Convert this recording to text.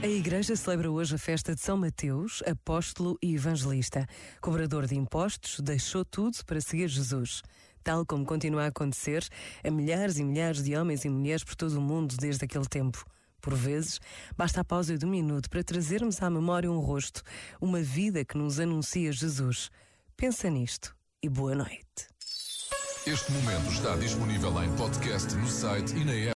A Igreja celebra hoje a festa de São Mateus, apóstolo e evangelista. Cobrador de impostos, deixou tudo para seguir Jesus. Tal como continua a acontecer a milhares e milhares de homens e mulheres por todo o mundo desde aquele tempo. Por vezes, basta a pausa de um minuto para trazermos à memória um rosto, uma vida que nos anuncia Jesus. Pensa nisto e boa noite. Este momento está disponível em podcast no site e na app.